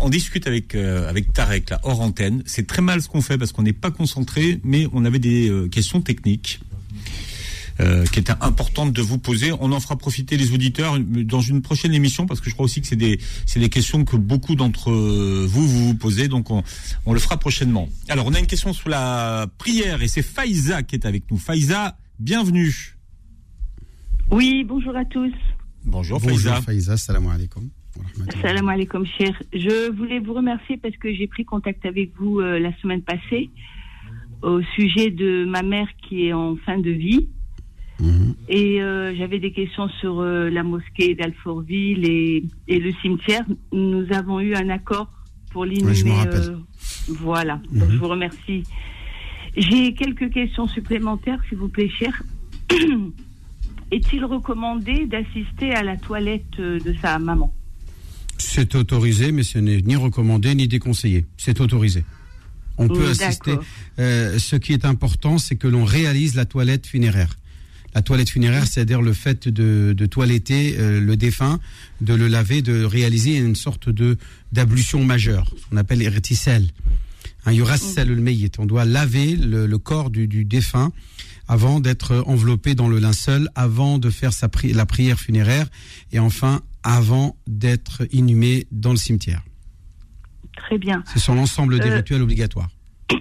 Speaker 2: on discute avec euh, avec Tarek là hors antenne. C'est très mal ce qu'on fait parce qu'on n'est pas concentré, mais on avait des euh, questions techniques. Euh, qui étaient importantes de vous poser. On en fera profiter les auditeurs dans une prochaine émission parce que je crois aussi que c'est des c'est des questions que beaucoup d'entre vous vous vous posez. Donc on, on le fera prochainement. Alors on a une question sur la prière et c'est Faïza qui est avec nous. Faïza, bienvenue.
Speaker 5: Oui, bonjour à tous.
Speaker 2: Bonjour, Bonjour
Speaker 3: Faiza. salam alaikum.
Speaker 5: Salam alaikum, cher. Je voulais vous remercier parce que j'ai pris contact avec vous euh, la semaine passée au sujet de ma mère qui est en fin de vie. Mhm. Et euh, j'avais des questions sur euh, la mosquée d'Alfortville et, et, le cimetière. Nous avons eu un accord pour l'inhumer. voilà, Donc, mhm. je vous remercie. J'ai quelques questions supplémentaires, s'il vous plaît, cher. est-il recommandé d'assister à la toilette de sa maman?
Speaker 3: C'est autorisé, mais ce n'est ni recommandé ni déconseillé. C'est autorisé. On peut assister. Euh, ce qui est important, c'est que l'on réalise la toilette funéraire. La toilette funéraire, c'est-à-dire le fait de, toiletter euh, le défunt, de le laver, de réaliser une sorte de d'ablution majeure, ce qu'on appelle réticelle. Un yurassel le On doit laver le, corps du, du défunt avant d'être enveloppé dans le linceul, avant de faire sa la prière funéraire, et enfin avant d'être inhumé dans le cimetière.
Speaker 5: Très bien.
Speaker 3: C'est sur l'ensemble des
Speaker 5: Euh,
Speaker 3: rituels obligatoires.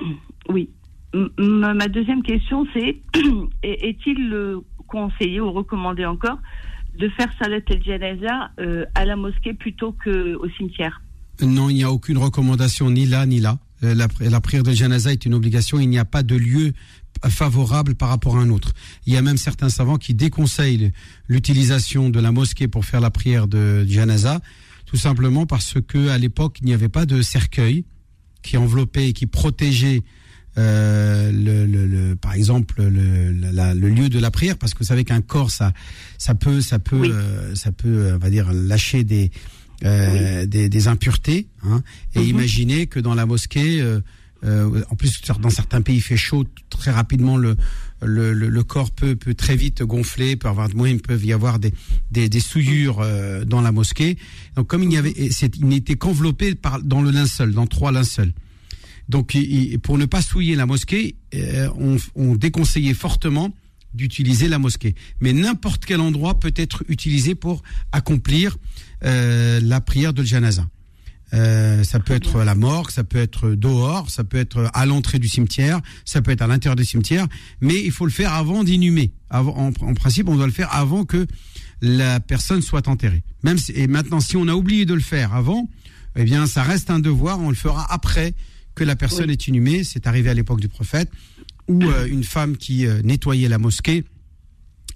Speaker 5: Oui. M- ma deuxième question, c'est est- est-il conseillé ou recommandé encore de faire Salat el Janaza euh, à la mosquée plutôt qu'au cimetière?
Speaker 3: Non, il n'y a aucune recommandation ni là ni là. Euh, La, la prière de janaza est une obligation. Il n'y a pas de lieu favorable par rapport à un autre. Il y a même certains savants qui déconseillent l'utilisation de la mosquée pour faire la prière de janaza, tout simplement parce que à l'époque il n'y avait pas de cercueil qui enveloppait et qui protégeait euh, le, le- le- par exemple le, la- le lieu de la prière parce que vous savez qu'un corps ça ça peut ça peut
Speaker 5: Oui.
Speaker 3: euh, ça peut euh, on va dire lâcher des euh, des, des impuretés hein. et
Speaker 5: Mhm.
Speaker 3: imaginez que dans la mosquée euh, en plus dans certains pays il fait chaud très rapidement le le, le, le corps peut, peut très vite gonfler, peut avoir, moi, il peut y avoir des, des, des souillures euh, dans la mosquée. Donc, comme il n'y avait, il n'était qu'enveloppé par, dans le linceul, dans trois linceuls. Donc, il- pour ne pas souiller la mosquée, euh, on, on déconseillait fortement d'utiliser la mosquée. Mais n'importe quel endroit peut être utilisé pour accomplir euh, la prière de janaza. Euh, ça peut être à la morgue, ça peut être dehors, ça peut être à l'entrée du cimetière, ça peut être à l'intérieur du cimetière, mais il faut le faire avant d'inhumer. En, en principe, on doit le faire avant que la personne soit enterrée. Même si, et maintenant, si on a oublié de le faire avant, eh bien, ça reste un devoir. On le fera après que la personne est inhumée. C'est arrivé à l'époque du prophète, où euh, une femme qui euh, nettoyait la mosquée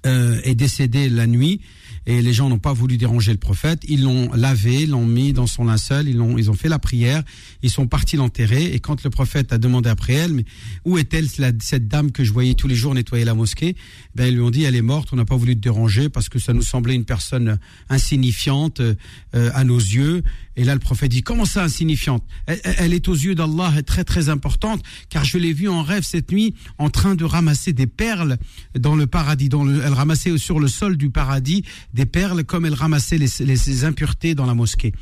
Speaker 3: est décédée la nuit et les gens n'ont pas voulu déranger le prophète. Ils l'ont lavé, l'ont mis dans son linceul, ils l'ont, ils ont fait la prière, ils sont partis l'enterrer. Et quand le prophète a demandé après elle, mais où est-elle cette dame que je voyais tous les jours nettoyer la mosquée? Ben ils lui ont dit elle est morte. On n'a pas voulu te déranger parce que ça nous semblait une personne insignifiante euh, à nos yeux. Et là le prophète dit comment ça insignifiante? Elle, elle est aux yeux d'Allah très très importante car je l'ai vue en rêve cette nuit en train de ramasser des perles dans le paradis. Dans le, elle ramassait sur le sol du paradis des perles comme elle ramassait les, les, les impuretés dans la mosquée.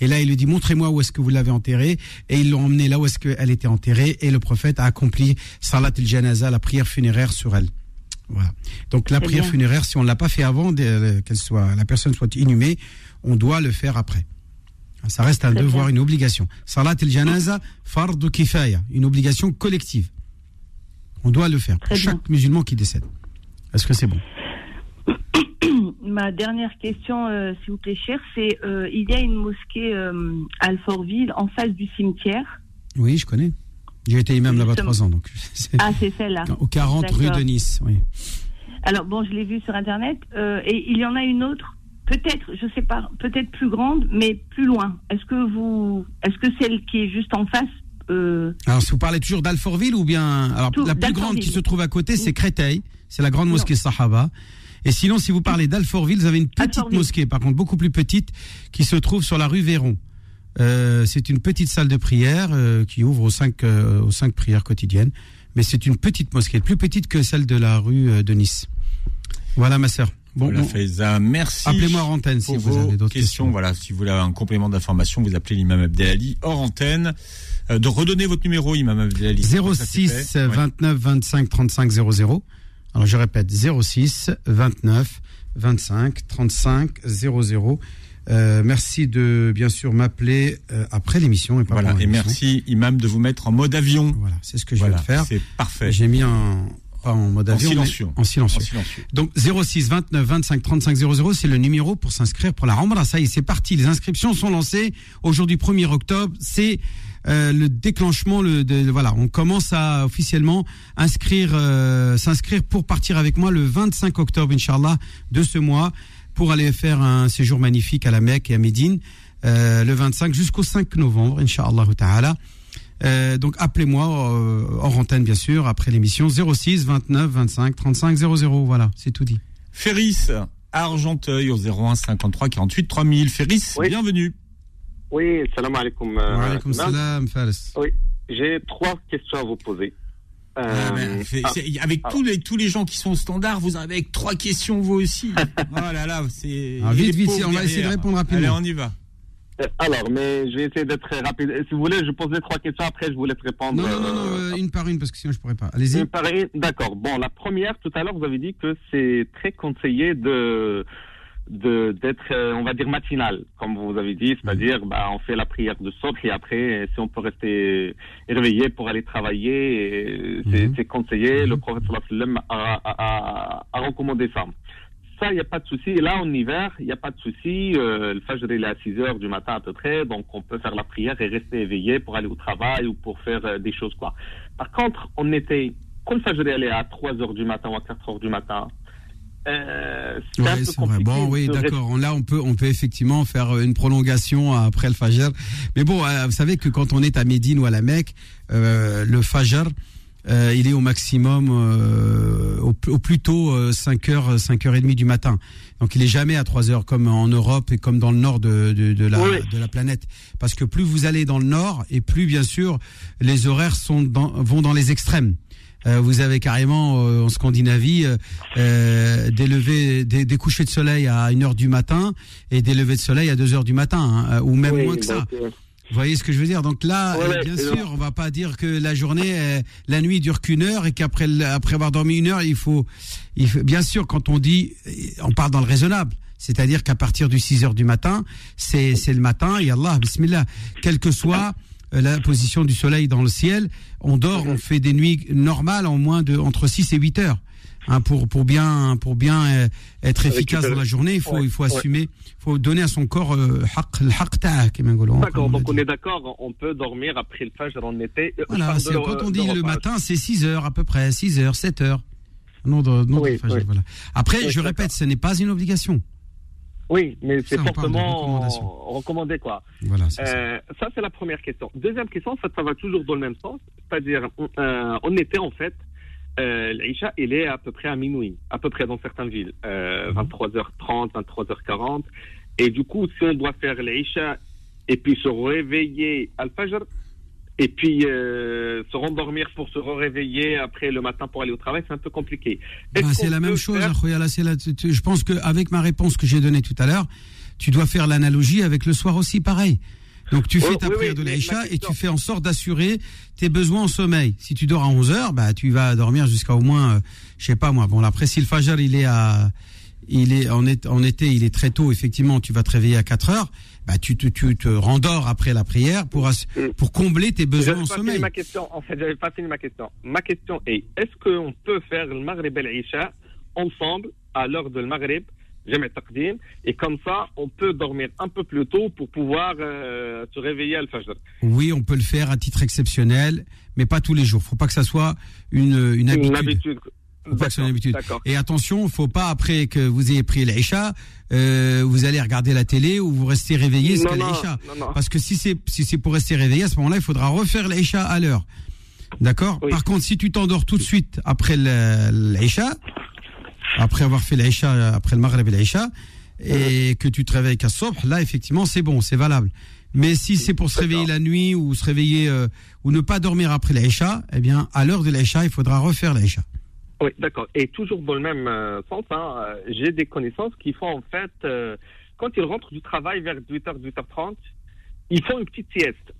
Speaker 3: Et là, il lui dit, montrez-moi où est-ce que vous l'avez enterrée. Et ils l'ont emmenée là où est-ce qu'elle était enterrée. Et le prophète a accompli Salat el-Janaza, la prière funéraire sur elle. Voilà. Donc la prière
Speaker 5: bien.
Speaker 3: funéraire, si on ne l'a pas fait avant euh, qu'elle soit, la personne soit inhumée, on doit le faire après. Ça reste un devoir,
Speaker 5: bien.
Speaker 3: une obligation. Salat el-Janaza, fardu kifaya, une obligation collective. On doit le faire. Pour chaque musulman qui décède. Est-ce que c'est bon?
Speaker 5: Ma dernière question, euh, s'il vous plaît, cher, c'est euh, il y a une mosquée euh, à Alfortville en face du cimetière.
Speaker 3: Oui, je connais. J'ai été imam là-bas trois ans, donc
Speaker 5: Ah, c'est celle-là.
Speaker 3: au 40 rue de Nice. Oui.
Speaker 5: Alors bon, je l'ai vu sur internet euh, et il y en a une autre, peut-être, je sais pas, peut-être plus grande, mais plus loin. Est-ce que vous, est-ce que celle qui est juste en face, euh,
Speaker 3: Alors, si vous parlez toujours d'Alfortville ou bien. Alors,
Speaker 5: Tout-
Speaker 3: la plus grande qui se trouve à côté, c'est. Créteil. C'est la grande mosquée Sahaba. Et sinon, si vous parlez d'Alfortville, vous avez une petite
Speaker 5: Alfortville.
Speaker 3: mosquée, par contre, beaucoup plus petite, qui se trouve sur la rue Véron. Euh, c'est une petite salle de prière euh, qui ouvre aux cinq, euh, aux cinq prières quotidiennes. Mais c'est une petite mosquée, plus petite que celle de la rue euh, de Nice. Voilà, ma sœur. Bon,
Speaker 2: Voilà,
Speaker 3: bon,
Speaker 2: Faiza, merci.
Speaker 3: appelez-moi en antenne si vous avez d'autres
Speaker 2: questions.
Speaker 3: questions.
Speaker 2: Voilà, si vous voulez un complément d'information, vous appelez l'imam Abdelali hors antenne. Euh, de redonner votre numéro, imam Abdelali. Ça, c'est
Speaker 3: 06
Speaker 2: fait. Ouais.
Speaker 3: 29 25 35 00. Alors je répète 06 29 25 35 00. Euh, merci de bien sûr m'appeler euh, après l'émission et pas
Speaker 2: Voilà, et merci, imam, de vous mettre en mode avion.
Speaker 3: Voilà, c'est ce que je
Speaker 2: Voilà,
Speaker 3: vais faire.
Speaker 2: c'est parfait.
Speaker 3: J'ai mis en, pas en mode avion,
Speaker 2: silencieux.
Speaker 3: en silencieux.
Speaker 2: En silencieux.
Speaker 3: Donc 06 29 25 35 00, c'est le numéro pour s'inscrire pour la Rambla. Ça y est, c'est parti. Les inscriptions sont lancées. Aujourd'hui 1er octobre, c'est euh, le déclenchement. Le, de, voilà, on commence à officiellement inscrire, euh, s'inscrire pour partir avec moi le 25 octobre, inchallah, de ce mois, pour aller faire un séjour magnifique à la Mecque et à Médine, euh, le 25 jusqu'au 5 novembre, inchallah ta'ala. Euh, donc appelez-moi euh, hors antenne bien sûr après l'émission 06 29 25 35 00 voilà c'est tout dit.
Speaker 2: Ferris, Argenteuil, au 01 53 48 3000. Ferris,
Speaker 6: Oui.
Speaker 2: bienvenue.
Speaker 6: Oui, salam alaikum. euh,
Speaker 3: Wa
Speaker 6: madame.
Speaker 3: salam Fares.
Speaker 6: Oui, j'ai trois questions à vous poser. Euh,
Speaker 2: Ah, ben, fait-
Speaker 6: ah,
Speaker 2: avec
Speaker 6: ah.
Speaker 2: tous les tous les gens qui sont au standard, vous avez avec trois questions vous aussi. oh là là, c'est.
Speaker 3: Ah, vite, vite, on va essayer de répondre rapidement.
Speaker 2: Allez, on y va.
Speaker 6: euh, alors, mais je vais essayer d'être très rapide. Et Si vous voulez, je pose les trois questions, après je vous laisse répondre.
Speaker 3: Non non non, non,
Speaker 6: euh,
Speaker 3: euh, une par une parce que sinon je pourrais pas. Allez-y.
Speaker 6: une par une. D'accord. Bon, la première, tout à l'heure, vous avez dit que c'est très conseillé de de d'être, euh, on va dire, matinal, comme vous avez dit, c'est-à-dire, bah, on fait la prière de sorte et après, si on peut rester réveillé pour aller travailler, c'est mhm. conseillé. Le prophète sallam a, a, a, recommandé ça. Ça, il n'y a pas de souci. Et là, en hiver, il n'y a pas de souci. Euh, le fajr, il est à 6 heures du matin à peu près, donc on peut faire la prière et rester éveillé pour aller au travail ou pour faire euh, des choses, quoi. Par contre, on était, quand le fajr, il est à 3 heures du matin ou à 4 heures du matin,
Speaker 3: euh, Bon, oui, d'accord. Là, on peut, on peut effectivement faire euh, une prolongation après le Fajr. Mais bon, euh, vous savez que quand on est à Médine ou à la Mecque, euh, le Fajr, euh, il est au maximum, au, au, plus tôt 5h, 5h30 du matin. Donc il est jamais à 3 heures comme en Europe et comme dans le nord de, de, de, la, de la planète. Parce que plus vous allez dans le nord et plus bien sûr les horaires sont dans, vont dans les extrêmes. Euh, vous avez carrément euh, en Scandinavie euh, des levées, des, des, couchers de soleil à 1 heure du matin et des levées de soleil à 2 heures du matin, hein, ou même moins que ça. Vous voyez ce que je veux dire? Donc là, bien sûr, on va pas dire que la journée, la nuit dure qu'une heure et qu'après après avoir dormi une heure, il faut, il faut, bien sûr, quand on dit, on part dans le raisonnable. C'est-à-dire qu'à partir du 6 heures du matin, c'est c'est le matin, et Allah, bismillah, quel que soit euh, la position du soleil dans le ciel, on dort, on fait des nuits normales en moins de entre 6 et 8 heures. Hein, pour pour bien pour bien euh, être efficace dans la journée, il faut il faut assumer, il faut donner à son corps euh,
Speaker 6: D'accord, donc on est d'accord, on peut dormir après le fajr en été.
Speaker 3: Voilà, quand on dit le matin, c'est 6 heures à peu près, 6 heures, 7 heures. Non, de, non fajr, voilà. Après, je répète, ce n'est pas une obligation.
Speaker 6: Oui, mais c'est fortement recommandé, quoi. Voilà, euh, ça, c'est la première question. Deuxième question, ça, ça va toujours dans le même sens. C'est-à-dire, euh, en été, en fait, euh, l'Aïcha, il est à peu près à minuit, à peu près dans certaines villes, euh, 23h30, mhm. 23h40. Et du coup, si on doit faire l'Aïcha et puis se réveiller à Al-Fajr, et puis euh, se rendormir pour se réveiller après le matin pour aller au travail, c'est un peu compliqué.
Speaker 3: Bah, c'est la même chose, je pense qu'avec ma réponse que j'ai donnée tout à l'heure, tu dois faire l'analogie avec le soir aussi, pareil. Donc tu fais ta prière de l'Aïcha et tu fais en sorte d'assurer tes besoins en sommeil. Si tu dors à 11 heures, bah tu vas dormir jusqu'à au moins, euh, je sais pas moi. Bon après si le Fajr il est à, il est en, en été, il est très tôt. Effectivement, tu vas te réveiller à 4 heures bah, tu, te, tu te rendors après la prière pour, mm. pour combler tes besoins en sommeil.
Speaker 6: Ma question, en fait, j'avais pas fini ma question. Ma question est, est-ce qu'on peut faire le Maghrib et l'Isha ensemble à l'heure de le Maghrib et comme ça, on peut dormir un peu plus tôt pour pouvoir euh, se réveiller à Al-Fajr.
Speaker 3: Oui, on peut le faire à titre exceptionnel, mais pas tous les jours. Faut pas que ça soit une, une habitude. Et attention, il faut pas après que vous ayez pris l'Aïcha, euh, vous allez regarder la télé ou vous restez réveillé jusqu'à l'Aïcha. Parce que si c'est si c'est pour rester réveillé à ce moment-là, il faudra refaire l'Aïcha à l'heure. D'accord Par contre, si tu t'endors tout de suite après l'Aïcha, après avoir fait l'Aïcha, après le Maghreb et l'Aïcha, et que tu te réveilles qu'à Sobh, là, effectivement, c'est bon, c'est valable. Mais si c'est pour se réveiller la nuit ou se réveiller euh, ou ne pas dormir après l'Aïcha, eh bien, à l'heure de l'Aïcha, il faudra refaire l'Aïcha.
Speaker 6: Oui, d'accord. Et toujours dans le même euh, sens, hein, euh, j'ai des connaissances qui font en fait, euh, quand ils rentrent du travail vers 8h, 8h30, ils font une petite sieste.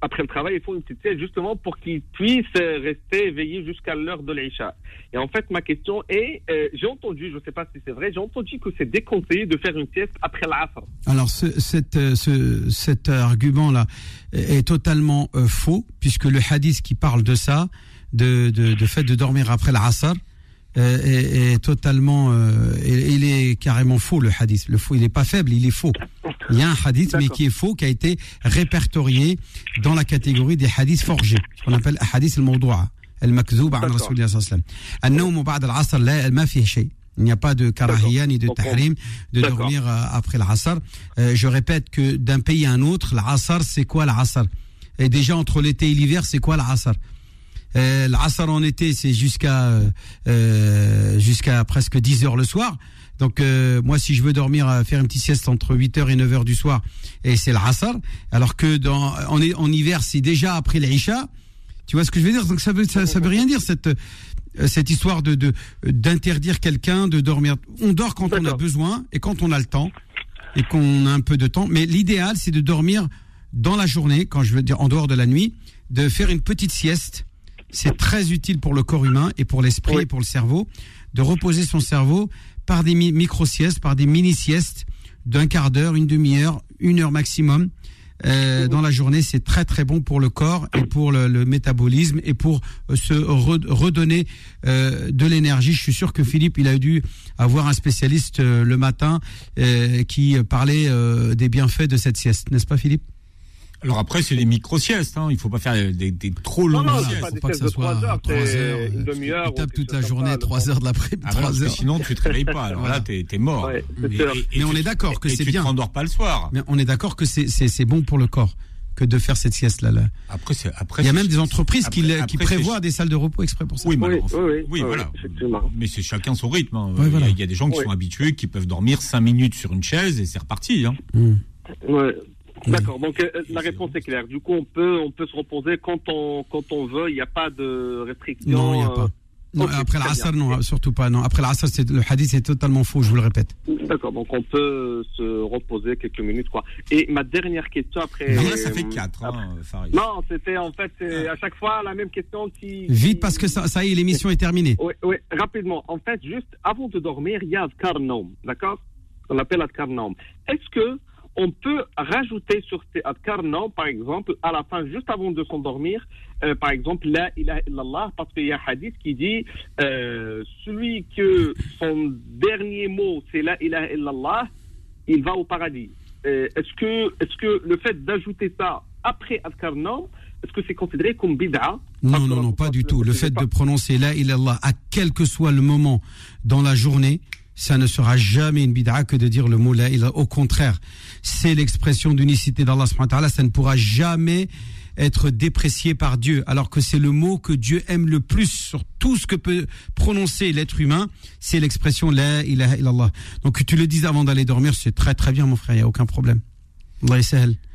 Speaker 6: Après le travail, ils font une petite sieste justement pour qu'ils puissent rester éveillés jusqu'à l'heure de l'Aïcha. Et en fait, ma question est, j'ai entendu, je ne sais pas si c'est vrai, j'ai entendu que c'est déconseillé de faire une sieste après l'Asr.
Speaker 3: Alors, ce, ce, cet argument-là est totalement faux, puisque le hadith qui parle de ça, de, de, de fait de dormir après l'Asr euh, est, est, totalement, euh, il est carrément faux le hadith. Le faux, il n'est pas faible, il est faux. Il y a un hadith mais qui est faux, qui a été répertorié dans la catégorie des hadiths forgés, ce qu'on appelle hadith al-mawdu'a, wa sallam. ma shay. Il n'y a pas de karahiya ni de tahrim de dormir euh, après l'Asr. Euh, je répète que d'un pays à un autre, l'Asr, c'est quoi l'Asr? Et déjà entre l'été et l'hiver, c'est quoi l'Asr? Euh, L'Asr en été, c'est jusqu'à euh, euh, jusqu'à presque 10 heures le soir. Donc euh, moi, si je veux dormir, euh, faire une petite sieste entre 8 heures et 9 heures du soir, et c'est l'Asr. Alors que dans en, en hiver, c'est déjà après l'Isha. Tu vois ce que je veux dire? Donc ça veut ça, ça veut rien dire cette cette histoire de d'interdire quelqu'un de dormir. On dort quand on a besoin et quand on a le temps et qu'on a un peu de temps. Mais l'idéal, c'est de dormir dans la journée, quand je veux dire en dehors de la nuit, de faire une petite sieste c'est très utile pour le corps humain et pour l'esprit et pour le cerveau de reposer son cerveau par des micro-siestes, par des mini-siestes d'un quart d'heure, une demi-heure, une heure maximum. Euh, dans la journée, c'est très très bon pour le corps et pour le, métabolisme et pour euh, se redonner euh, de l'énergie. Je suis sûr que Philippe, il a dû avoir un spécialiste le matin qui parlait des bienfaits de cette sieste, n'est-ce pas Philippe?
Speaker 2: Alors après, c'est des micro-siestes, hein. il faut pas faire des, des trop longues
Speaker 6: non, non,
Speaker 2: siestes.
Speaker 6: Pas faut pas que ça soit 3 heures, une demi-heure.
Speaker 3: Tu tapes toute la journée, 3 heures de l'après-midi.
Speaker 2: Ah heures. sinon, tu te réveilles pas. Alors là, t'es es mort.
Speaker 3: Ouais, mais on est d'accord que c'est bien.
Speaker 2: Tu te rendors pas le soir.
Speaker 3: Mais on est d'accord que c'est bon pour le corps que de faire cette sieste là. là.
Speaker 2: Après, après,
Speaker 3: il y a même des entreprises qui, qui prévoient des salles de repos exprès pour ça.
Speaker 2: Oui,
Speaker 6: oui, oui,
Speaker 2: oui, voilà. Mais c'est chacun son rythme. Hein. il, y a, des gens qui sont habitués, qui peuvent dormir 5 minutes sur une chaise et c'est reparti. Hein.
Speaker 6: Mm. Ouais. D'accord, donc euh, la réponse est claire. Du coup, on peut, on peut se reposer quand on, quand on veut, il n'y a pas de restriction.
Speaker 3: Non, il n'y a pas. Non, après l'Asr, non, surtout pas. Non, après l'Asr, le hadith est totalement faux, je vous le répète.
Speaker 6: D'accord, donc on peut se reposer quelques minutes, quoi. Et ma dernière question après.
Speaker 2: Non, là, ça fait 4, hein, Farid.
Speaker 6: Non, c'était en fait, à chaque fois la même question qui.
Speaker 3: Vite, parce que ça, ça y est, l'émission est terminée.
Speaker 6: Oui, oui, rapidement. En fait, juste avant de dormir, il y a Adkar d'accord? On appelle Adkar Est-ce que on peut rajouter sur ces adkar par exemple, à la fin, juste avant de s'endormir, euh, par exemple, la ilaha illallah, parce qu'il y a un hadith qui dit euh, celui que son dernier mot c'est la ilaha illallah, il va au paradis. Euh, est-ce que, est-ce que le fait d'ajouter ça après adkar est-ce que c'est considéré comme bid'a?
Speaker 3: Non, non, non, pas du tout. Le fait de prononcer la ilaha à quel que soit le moment dans la journée, ça ne sera jamais une bid'a que de dire le mot la ilaha. Au contraire, c'est l'expression d'unicité d'Allah Ça ne pourra jamais être déprécié par Dieu, alors que c'est le mot que Dieu aime le plus sur tout ce que peut prononcer l'être humain, c'est l'expression la ilaha illallah. Donc que tu le dises avant d'aller dormir, c'est très très bien mon frère, il n'y a aucun problème.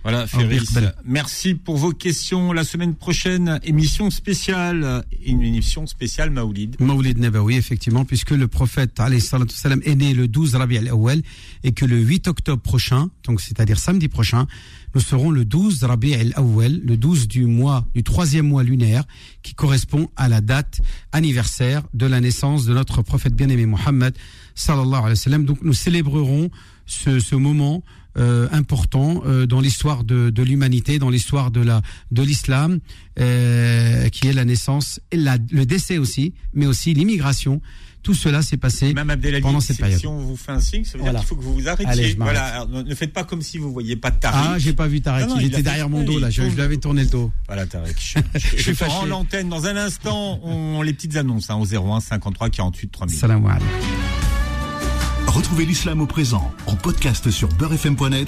Speaker 2: Voilà, Ferris. Merci pour vos questions. La semaine prochaine, émission spéciale, une émission spéciale Maoulid.
Speaker 3: Maoulid Nabawi, effectivement, puisque le prophète salam, est né le 12 Rabi al-Awwal et que le 8 octobre prochain, donc c'est-à-dire samedi prochain, nous serons le 12 Rabi al-Awwal, le 12 du mois, du troisième mois lunaire, qui correspond à la date anniversaire de la naissance de notre prophète bien-aimé Mohammed sallallahu alayhi wa sallam. Donc nous célébrerons ce, ce moment euh, important euh, dans l'histoire de, de l'humanité, dans l'histoire de la de l'islam, euh, qui est la naissance, et la, le décès aussi, mais aussi l'immigration. Tout cela s'est passé pendant cette période.
Speaker 2: Si on vous fait un signe, ça veut dire qu'il faut que vous vous arrêtiez. voilà, ne faites pas comme si vous voyiez pas de Tariq.
Speaker 3: Ah, j'ai pas vu Tariq. il, était derrière mon dos là. Je, lui avais tourné le dos.
Speaker 2: Voilà Tariq. Je, je, je suis l'antenne dans un instant. On les petites annonces hein, au 01 53 48 3000.
Speaker 3: Salam alaikum.
Speaker 1: Retrouvez l'islam au présent en podcast sur beurrefm.net